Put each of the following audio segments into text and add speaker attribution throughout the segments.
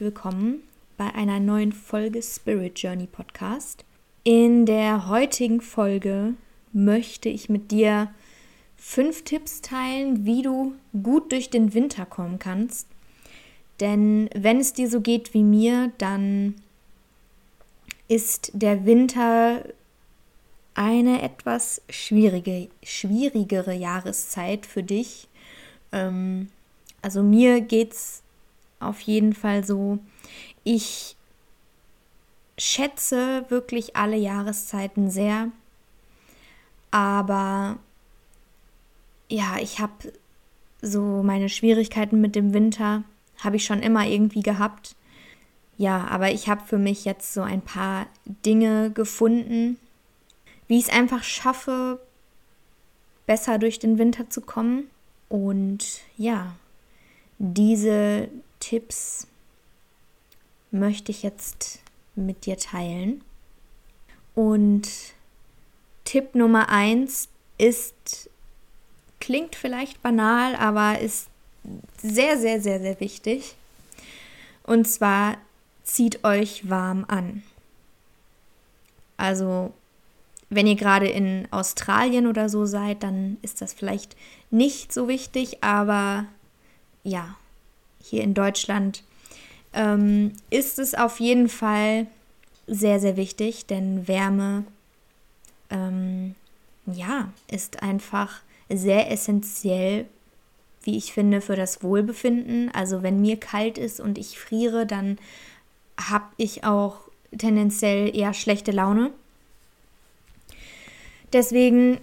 Speaker 1: willkommen bei einer neuen Folge Spirit Journey Podcast. In der heutigen Folge möchte ich mit dir fünf Tipps teilen, wie du gut durch den Winter kommen kannst. Denn wenn es dir so geht wie mir, dann ist der Winter eine etwas schwierige, schwierigere Jahreszeit für dich. Ähm, also mir geht es auf jeden Fall so. Ich schätze wirklich alle Jahreszeiten sehr, aber ja, ich habe so meine Schwierigkeiten mit dem Winter, habe ich schon immer irgendwie gehabt. Ja, aber ich habe für mich jetzt so ein paar Dinge gefunden, wie ich es einfach schaffe, besser durch den Winter zu kommen. Und ja, diese Tipps möchte ich jetzt mit dir teilen. Und Tipp Nummer eins ist, klingt vielleicht banal, aber ist sehr, sehr, sehr, sehr wichtig. Und zwar zieht euch warm an. Also, wenn ihr gerade in Australien oder so seid, dann ist das vielleicht nicht so wichtig, aber ja, hier in Deutschland ähm, ist es auf jeden Fall sehr, sehr wichtig, denn Wärme, ähm, ja, ist einfach sehr essentiell, wie ich finde, für das Wohlbefinden. Also wenn mir kalt ist und ich friere, dann habe ich auch tendenziell eher schlechte Laune. Deswegen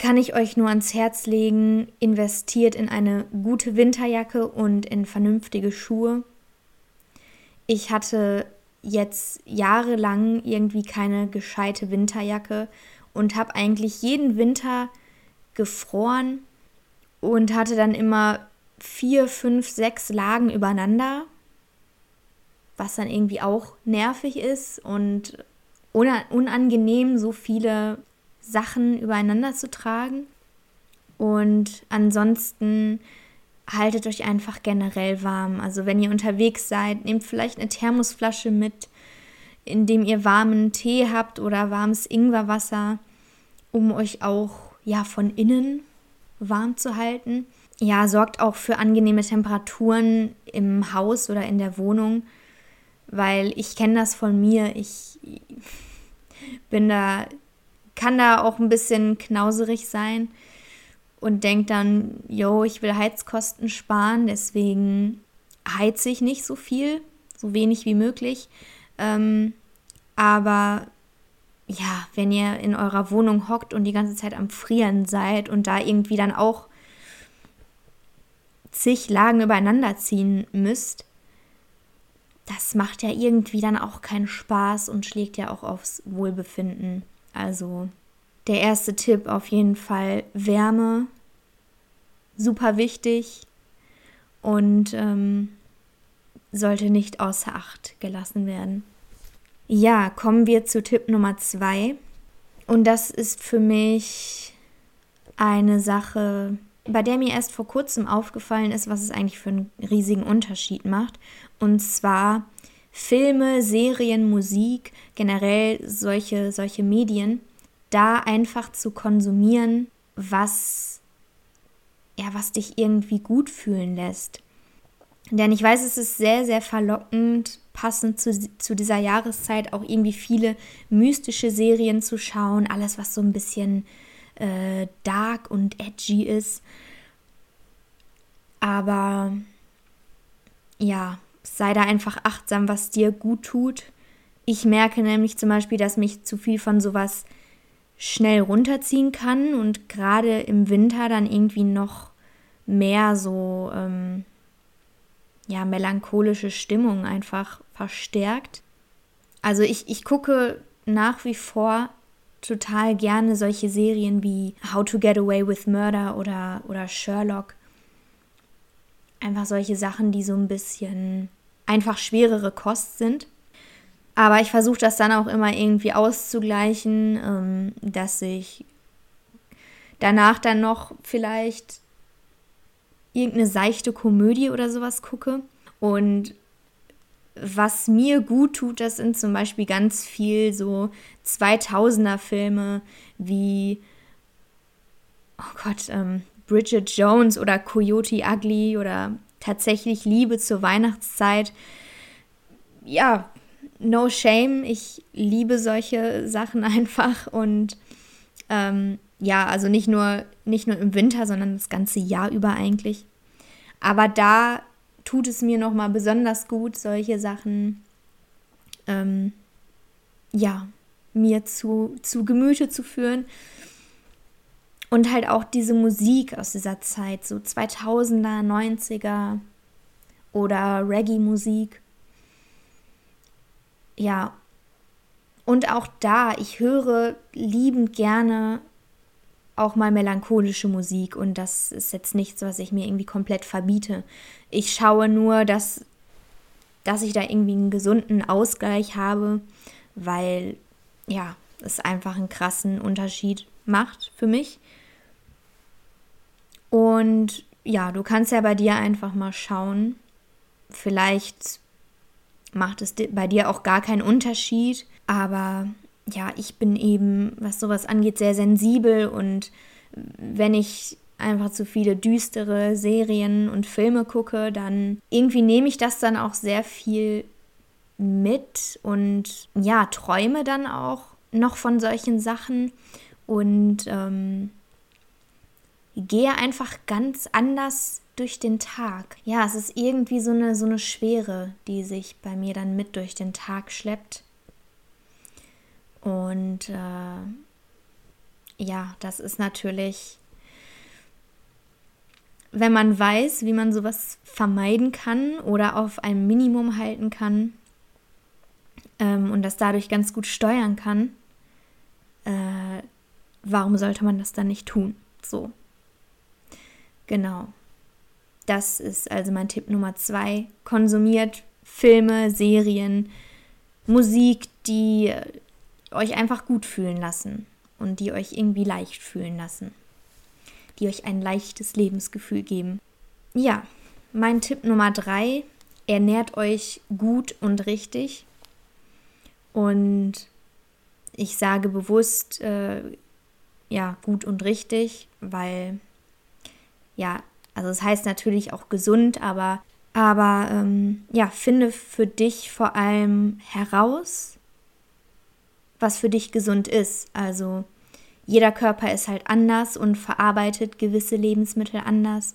Speaker 1: kann ich euch nur ans Herz legen, investiert in eine gute Winterjacke und in vernünftige Schuhe. Ich hatte jetzt jahrelang irgendwie keine gescheite Winterjacke und habe eigentlich jeden Winter gefroren und hatte dann immer vier, fünf, sechs Lagen übereinander, was dann irgendwie auch nervig ist und unangenehm, so viele Sachen übereinander zu tragen. Und ansonsten haltet euch einfach generell warm. Also wenn ihr unterwegs seid, nehmt vielleicht eine Thermosflasche mit, in dem ihr warmen Tee habt oder warmes Ingwerwasser, um euch auch ja von innen warm zu halten. Ja, sorgt auch für angenehme Temperaturen im Haus oder in der Wohnung, weil ich kenne das von mir. Ich bin da kann da auch ein bisschen knauserig sein und denkt dann, yo, ich will Heizkosten sparen, deswegen heize ich nicht so viel, so wenig wie möglich. Ähm, aber ja, wenn ihr in eurer Wohnung hockt und die ganze Zeit am Frieren seid und da irgendwie dann auch zig Lagen übereinander ziehen müsst, das macht ja irgendwie dann auch keinen Spaß und schlägt ja auch aufs Wohlbefinden. Also der erste Tipp auf jeden Fall Wärme, super wichtig und ähm, sollte nicht außer Acht gelassen werden. Ja, kommen wir zu Tipp Nummer zwei. Und das ist für mich eine Sache, bei der mir erst vor kurzem aufgefallen ist, was es eigentlich für einen riesigen Unterschied macht. Und zwar Filme, Serien, Musik, generell solche, solche Medien, da einfach zu konsumieren, was, ja, was dich irgendwie gut fühlen lässt. Denn ich weiß, es ist sehr, sehr verlockend, passend zu, zu dieser Jahreszeit auch irgendwie viele mystische Serien zu schauen. Alles, was so ein bisschen äh, dark und edgy ist. Aber ja, sei da einfach achtsam, was dir gut tut. Ich merke nämlich zum Beispiel, dass mich zu viel von sowas schnell runterziehen kann und gerade im Winter dann irgendwie noch mehr so ähm, ja melancholische Stimmung einfach verstärkt. Also ich, ich gucke nach wie vor total gerne solche Serien wie How to Get Away with Murder oder, oder Sherlock einfach solche Sachen, die so ein bisschen einfach schwerere Kost sind. Aber ich versuche das dann auch immer irgendwie auszugleichen, ähm, dass ich danach dann noch vielleicht irgendeine seichte Komödie oder sowas gucke. Und was mir gut tut, das sind zum Beispiel ganz viel so 2000er Filme wie, oh Gott, ähm, Bridget Jones oder Coyote Ugly oder tatsächlich Liebe zur Weihnachtszeit. Ja, no shame. Ich liebe solche Sachen einfach und ähm, ja, also nicht nur, nicht nur im Winter, sondern das ganze Jahr über eigentlich. Aber da tut es mir nochmal besonders gut, solche Sachen ähm, ja, mir zu, zu Gemüte zu führen. Und halt auch diese Musik aus dieser Zeit, so 2000er, 90er oder Reggae-Musik. Ja, und auch da, ich höre liebend gerne auch mal melancholische Musik und das ist jetzt nichts, was ich mir irgendwie komplett verbiete. Ich schaue nur, dass, dass ich da irgendwie einen gesunden Ausgleich habe, weil ja, es einfach einen krassen Unterschied macht für mich. Und ja, du kannst ja bei dir einfach mal schauen. Vielleicht macht es bei dir auch gar keinen Unterschied, aber ja, ich bin eben, was sowas angeht, sehr sensibel. Und wenn ich einfach zu viele düstere Serien und Filme gucke, dann irgendwie nehme ich das dann auch sehr viel mit und ja, träume dann auch noch von solchen Sachen. Und ähm, gehe einfach ganz anders durch den Tag. Ja, es ist irgendwie so eine, so eine Schwere, die sich bei mir dann mit durch den Tag schleppt. Und äh, ja, das ist natürlich, wenn man weiß, wie man sowas vermeiden kann oder auf ein Minimum halten kann ähm, und das dadurch ganz gut steuern kann, äh, warum sollte man das dann nicht tun? So. Genau. Das ist also mein Tipp Nummer zwei. Konsumiert Filme, Serien, Musik, die euch einfach gut fühlen lassen und die euch irgendwie leicht fühlen lassen, die euch ein leichtes Lebensgefühl geben. Ja, mein Tipp Nummer drei, ernährt euch gut und richtig. Und ich sage bewusst, äh, ja, gut und richtig, weil, ja, also es das heißt natürlich auch gesund, aber, aber ähm, ja, finde für dich vor allem heraus, was für dich gesund ist. Also jeder Körper ist halt anders und verarbeitet gewisse Lebensmittel anders.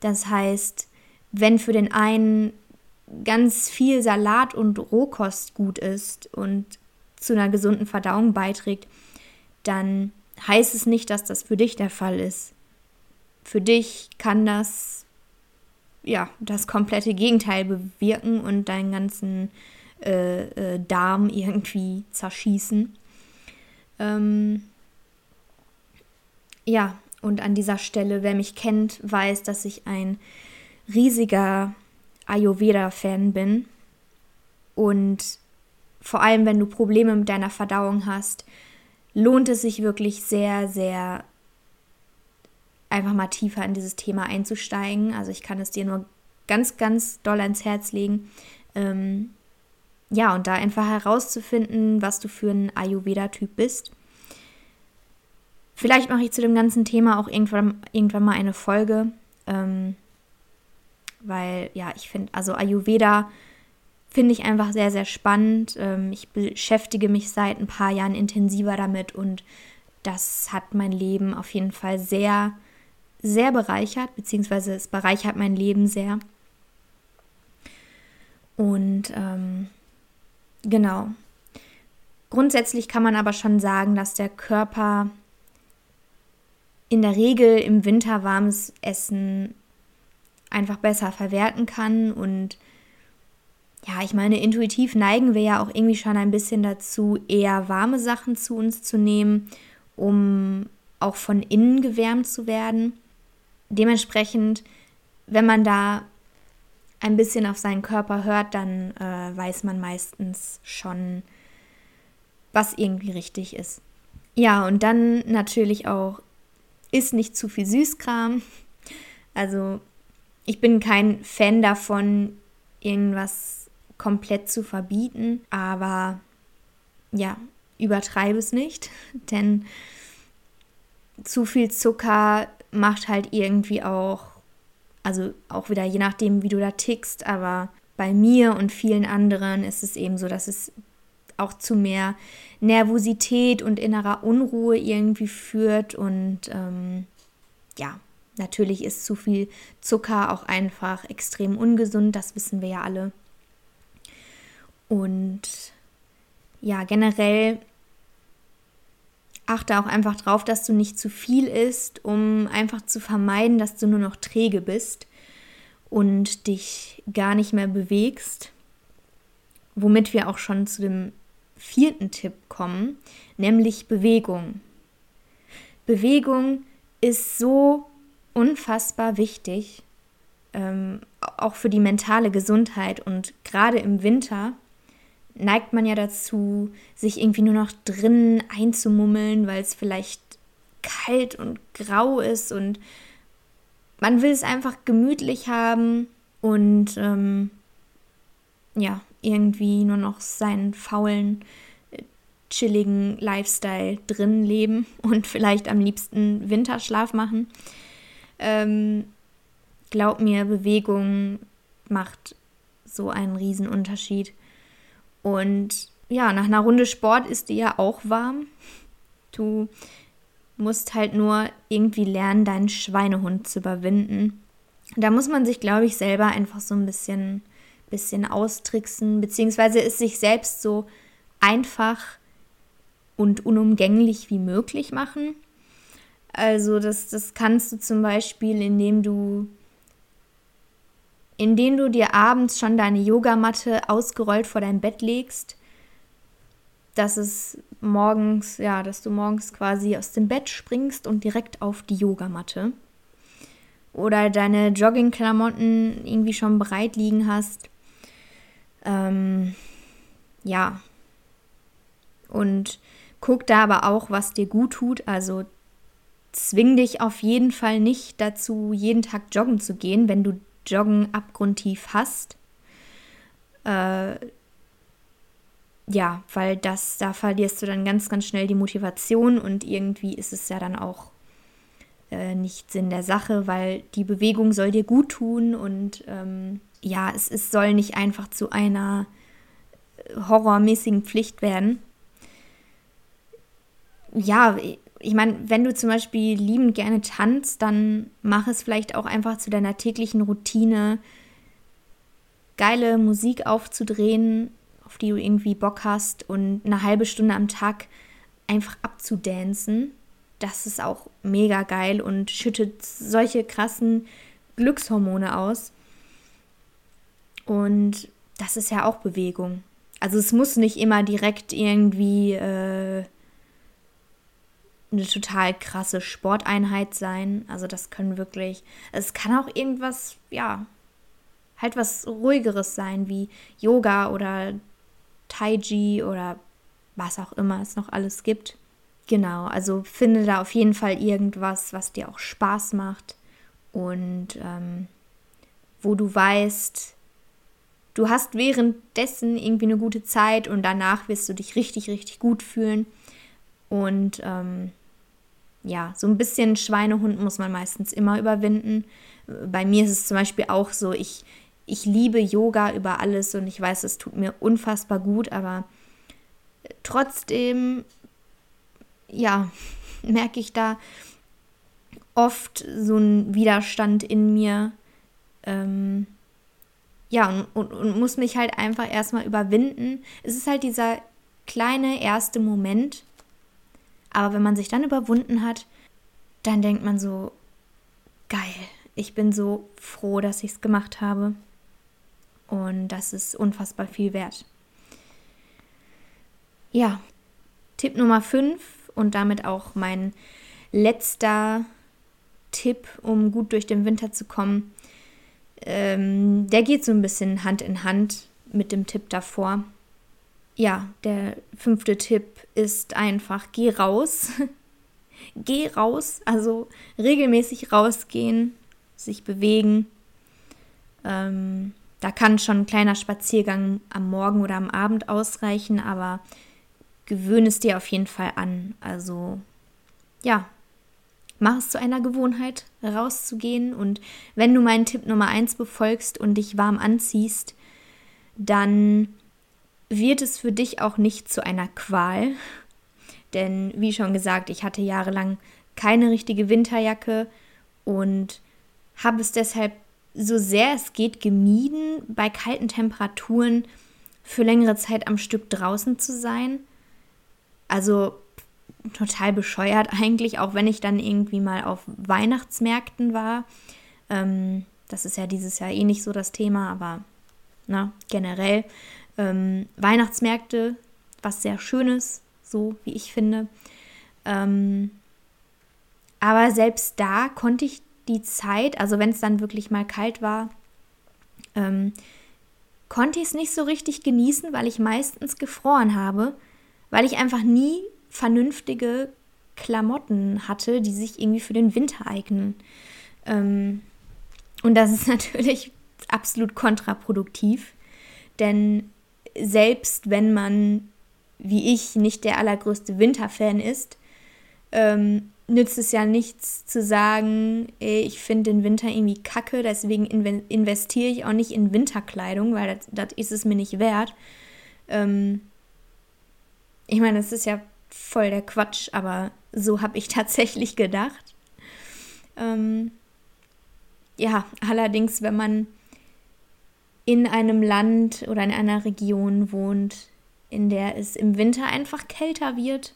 Speaker 1: Das heißt, wenn für den einen ganz viel Salat und Rohkost gut ist und zu einer gesunden Verdauung beiträgt, dann heißt es nicht, dass das für dich der Fall ist. Für dich kann das ja das komplette Gegenteil bewirken und deinen ganzen äh, äh, Darm irgendwie zerschießen. Ähm, ja, und an dieser Stelle, wer mich kennt, weiß, dass ich ein riesiger Ayurveda-Fan bin. Und vor allem, wenn du Probleme mit deiner Verdauung hast, lohnt es sich wirklich sehr, sehr einfach mal tiefer in dieses Thema einzusteigen. Also ich kann es dir nur ganz, ganz doll ans Herz legen. Ähm, ja, und da einfach herauszufinden, was du für ein Ayurveda-Typ bist. Vielleicht mache ich zu dem ganzen Thema auch irgendwann, irgendwann mal eine Folge, ähm, weil ja, ich finde, also Ayurveda finde ich einfach sehr, sehr spannend. Ähm, ich beschäftige mich seit ein paar Jahren intensiver damit und das hat mein Leben auf jeden Fall sehr, sehr bereichert, beziehungsweise es bereichert mein Leben sehr. Und ähm, Genau. Grundsätzlich kann man aber schon sagen, dass der Körper in der Regel im Winter warmes Essen einfach besser verwerten kann und ja, ich meine, intuitiv neigen wir ja auch irgendwie schon ein bisschen dazu, eher warme Sachen zu uns zu nehmen, um auch von innen gewärmt zu werden. Dementsprechend, wenn man da ein bisschen auf seinen Körper hört, dann äh, weiß man meistens schon, was irgendwie richtig ist. Ja, und dann natürlich auch, isst nicht zu viel Süßkram. Also ich bin kein Fan davon, irgendwas komplett zu verbieten, aber ja, übertreibe es nicht, denn zu viel Zucker macht halt irgendwie auch, also auch wieder je nachdem, wie du da tickst, aber bei mir und vielen anderen ist es eben so, dass es auch zu mehr Nervosität und innerer Unruhe irgendwie führt. Und ähm, ja, natürlich ist zu viel Zucker auch einfach extrem ungesund, das wissen wir ja alle. Und ja, generell achte auch einfach drauf, dass du nicht zu viel isst, um einfach zu vermeiden, dass du nur noch träge bist und dich gar nicht mehr bewegst. Womit wir auch schon zu dem vierten Tipp kommen, nämlich Bewegung. Bewegung ist so unfassbar wichtig, ähm, auch für die mentale Gesundheit und gerade im Winter neigt man ja dazu, sich irgendwie nur noch drinnen einzumummeln, weil es vielleicht kalt und grau ist und man will es einfach gemütlich haben und ähm, ja, irgendwie nur noch seinen faulen, chilligen Lifestyle drin leben und vielleicht am liebsten Winterschlaf machen. Ähm, glaub mir, Bewegung macht so einen Riesenunterschied. Und ja, nach einer Runde Sport ist dir ja auch warm. Du musst halt nur irgendwie lernen, deinen Schweinehund zu überwinden. Da muss man sich, glaube ich, selber einfach so ein bisschen bisschen austricksen, beziehungsweise es sich selbst so einfach und unumgänglich wie möglich machen. Also das, das kannst du zum Beispiel, indem du, indem du dir abends schon deine Yogamatte ausgerollt vor dein Bett legst, dass es morgens, ja, dass du morgens quasi aus dem Bett springst und direkt auf die Yogamatte. Oder deine Joggingklamotten irgendwie schon bereit liegen hast ähm, ja. Und guck da aber auch, was dir gut tut. Also zwing dich auf jeden Fall nicht dazu, jeden Tag joggen zu gehen, wenn du Joggen abgrundtief hast. Äh, ja, weil das, da verlierst du dann ganz, ganz schnell die Motivation und irgendwie ist es ja dann auch äh, nicht Sinn der Sache, weil die Bewegung soll dir gut tun und ähm, ja, es, es soll nicht einfach zu einer horrormäßigen Pflicht werden. Ja, ich meine, wenn du zum Beispiel liebend gerne tanzt, dann mach es vielleicht auch einfach zu deiner täglichen Routine, geile Musik aufzudrehen, auf die du irgendwie Bock hast und eine halbe Stunde am Tag einfach abzudancen. Das ist auch mega geil und schüttet solche krassen Glückshormone aus. Und das ist ja auch Bewegung. Also es muss nicht immer direkt irgendwie äh, eine total krasse Sporteinheit sein. Also das können wirklich, es kann auch irgendwas, ja, halt was ruhigeres sein, wie Yoga oder Tai Chi oder was auch immer es noch alles gibt. Genau, also finde da auf jeden Fall irgendwas, was dir auch Spaß macht und ähm, wo du weißt, du hast währenddessen irgendwie eine gute Zeit und danach wirst du dich richtig, richtig gut fühlen. Und ähm, ja, so ein bisschen Schweinehund muss man meistens immer überwinden. Bei mir ist es zum Beispiel auch so, ich, ich liebe Yoga über alles und ich weiß, es tut mir unfassbar gut, aber trotzdem, ja, merke ich da oft so einen Widerstand in mir. Ähm, ja, und, und, und muss mich halt einfach erstmal überwinden. Es ist halt dieser kleine erste Moment. Aber wenn man sich dann überwunden hat, dann denkt man so, geil, ich bin so froh, dass ich es gemacht habe. Und das ist unfassbar viel wert. Ja, Tipp Nummer 5 und damit auch mein letzter Tipp, um gut durch den Winter zu kommen, ähm, der geht so ein bisschen Hand in Hand mit dem Tipp davor. Ja, der fünfte Tipp ist einfach, geh raus. geh raus, also regelmäßig rausgehen, sich bewegen. Ähm, da kann schon ein kleiner Spaziergang am Morgen oder am Abend ausreichen, aber gewöhne es dir auf jeden Fall an. Also ja, mach es zu einer Gewohnheit, rauszugehen. Und wenn du meinen Tipp Nummer 1 befolgst und dich warm anziehst, dann wird es für dich auch nicht zu einer Qual. Denn wie schon gesagt, ich hatte jahrelang keine richtige Winterjacke und habe es deshalb so sehr es geht gemieden, bei kalten Temperaturen für längere Zeit am Stück draußen zu sein. Also total bescheuert eigentlich, auch wenn ich dann irgendwie mal auf Weihnachtsmärkten war. Ähm, das ist ja dieses Jahr eh nicht so das Thema, aber na, generell ähm, Weihnachtsmärkte, was sehr Schönes, so wie ich finde. Ähm, aber selbst da konnte ich die Zeit, also wenn es dann wirklich mal kalt war, ähm, konnte ich es nicht so richtig genießen, weil ich meistens gefroren habe, weil ich einfach nie vernünftige Klamotten hatte, die sich irgendwie für den Winter eignen. Ähm, und das ist natürlich absolut kontraproduktiv, denn selbst wenn man, wie ich, nicht der allergrößte Winterfan ist, ähm, nützt es ja nichts zu sagen, ey, ich finde den Winter irgendwie kacke, deswegen investiere ich auch nicht in Winterkleidung, weil das, ist es mir nicht wert. Ähm, ich meine, das ist ja voll der Quatsch, aber so habe ich tatsächlich gedacht. Ähm, ja, allerdings, wenn man in einem Land oder in einer Region wohnt, in der es im Winter einfach kälter wird,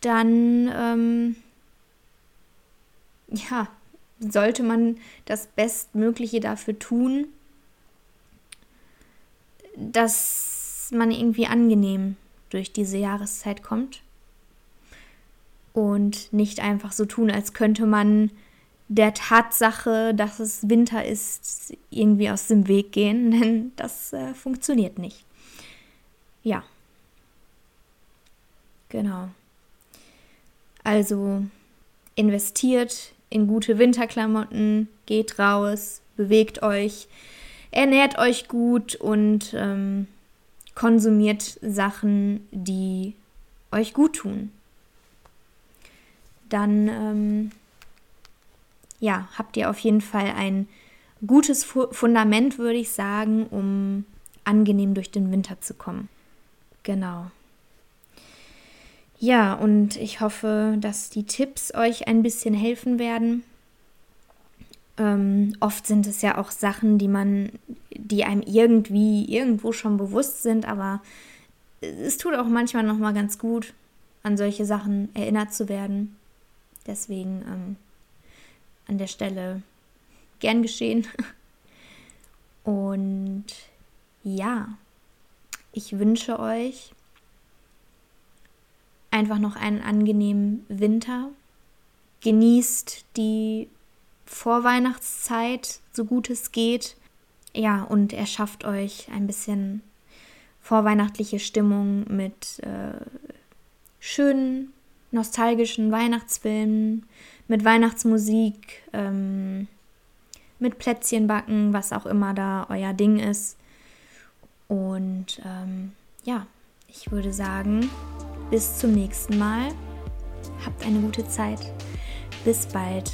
Speaker 1: dann ähm, ja, sollte man das Bestmögliche dafür tun, dass man irgendwie angenehm durch diese Jahreszeit kommt. Und nicht einfach so tun, als könnte man der Tatsache, dass es Winter ist, irgendwie aus dem Weg gehen, denn das äh, funktioniert nicht. Ja. Genau. Also investiert in gute Winterklamotten, geht raus, bewegt euch, ernährt euch gut und ähm, konsumiert Sachen, die euch gut tun. Dann ähm, ja, habt ihr auf jeden Fall ein gutes Fundament, würde ich sagen, um angenehm durch den Winter zu kommen. Genau. Ja, und ich hoffe, dass die Tipps euch ein bisschen helfen werden. Ähm, oft sind es ja auch Sachen, die man, die einem irgendwie irgendwo schon bewusst sind, aber es tut auch manchmal noch mal ganz gut, an solche Sachen erinnert zu werden. Deswegen ähm, an der Stelle gern geschehen. Und ja, ich wünsche euch einfach noch einen angenehmen Winter. Genießt die Vorweihnachtszeit, so gut es geht. Ja, und erschafft euch ein bisschen vorweihnachtliche Stimmung mit äh, schönen, nostalgischen Weihnachtsfilmen, mit Weihnachtsmusik, ähm, mit Plätzchenbacken, was auch immer da euer Ding ist. Und ähm, ja, ich würde sagen, bis zum nächsten Mal. Habt eine gute Zeit. Bis bald.